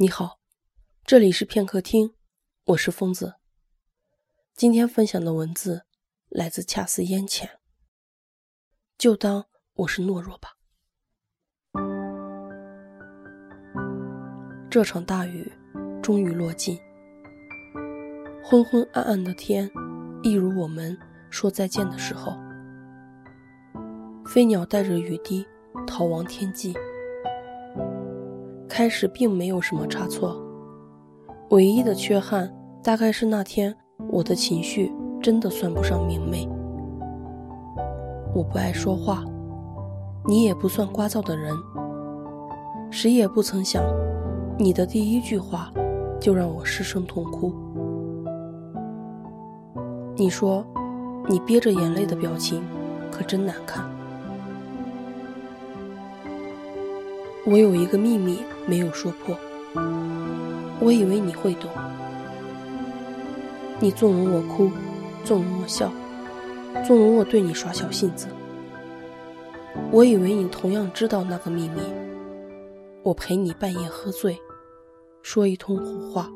你好，这里是片刻听，我是疯子。今天分享的文字来自恰似烟浅，就当我是懦弱吧。这场大雨终于落尽，昏昏暗暗的天，一如我们说再见的时候。飞鸟带着雨滴逃亡天际。开始并没有什么差错，唯一的缺憾大概是那天我的情绪真的算不上明媚。我不爱说话，你也不算聒噪的人，谁也不曾想，你的第一句话就让我失声痛哭。你说，你憋着眼泪的表情可真难看。我有一个秘密没有说破，我以为你会懂。你纵容我哭，纵容我笑，纵容我对你耍小性子。我以为你同样知道那个秘密。我陪你半夜喝醉，说一通胡话，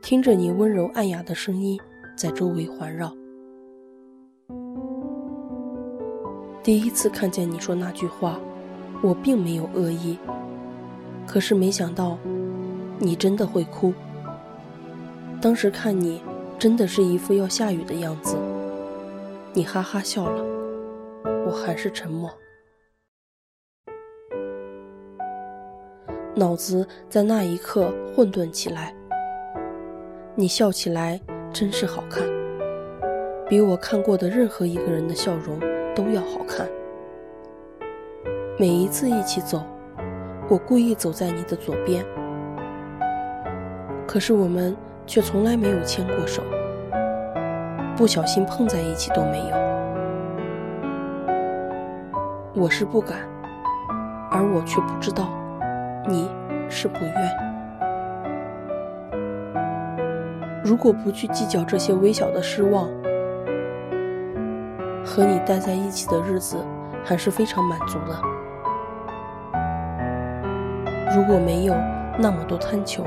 听着你温柔暗哑的声音在周围环绕。第一次看见你说那句话。我并没有恶意，可是没想到，你真的会哭。当时看你，真的是一副要下雨的样子。你哈哈笑了，我还是沉默。脑子在那一刻混沌起来。你笑起来真是好看，比我看过的任何一个人的笑容都要好看。每一次一起走，我故意走在你的左边，可是我们却从来没有牵过手，不小心碰在一起都没有。我是不敢，而我却不知道，你是不愿。如果不去计较这些微小的失望，和你待在一起的日子还是非常满足的。如果没有那么多贪求，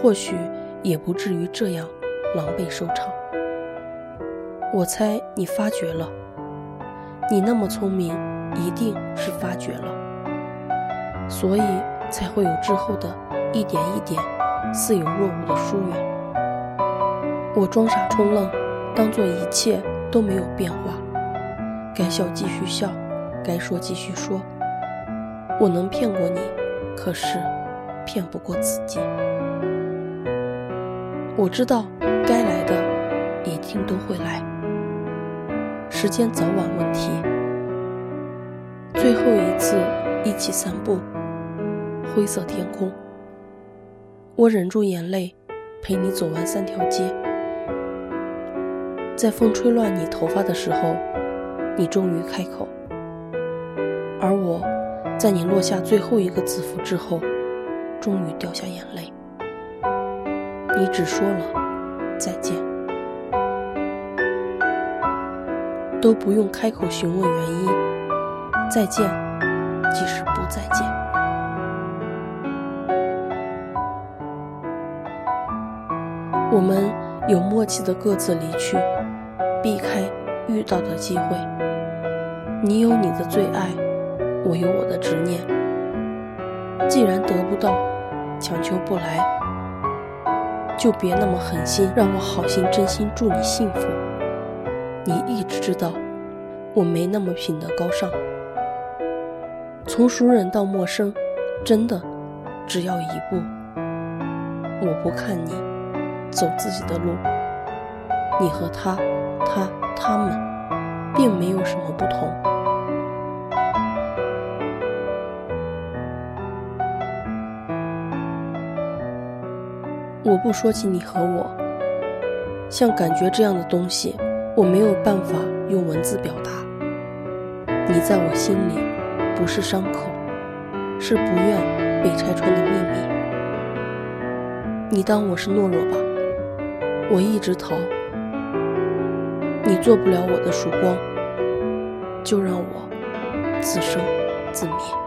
或许也不至于这样狼狈收场。我猜你发觉了，你那么聪明，一定是发觉了，所以才会有之后的一点一点似有若无的疏远。我装傻充愣，当做一切都没有变化，该笑继续笑，该说继续说。我能骗过你？可是，骗不过自己。我知道，该来的一定都会来。时间早晚问题。最后一次一起散步，灰色天空。我忍住眼泪，陪你走完三条街。在风吹乱你头发的时候，你终于开口，在你落下最后一个字符之后，终于掉下眼泪。你只说了再见，都不用开口询问原因。再见，即使不再见。我们有默契的各自离去，避开遇到的机会。你有你的最爱。我有我的执念，既然得不到，强求不来，就别那么狠心，让我好心真心祝你幸福。你一直知道，我没那么品德高尚。从熟人到陌生，真的只要一步。我不看你，走自己的路。你和他、他、他们，并没有什么不同。我不说起你和我，像感觉这样的东西，我没有办法用文字表达。你在我心里，不是伤口，是不愿被拆穿的秘密。你当我是懦弱吧，我一直逃。你做不了我的曙光，就让我自生自灭。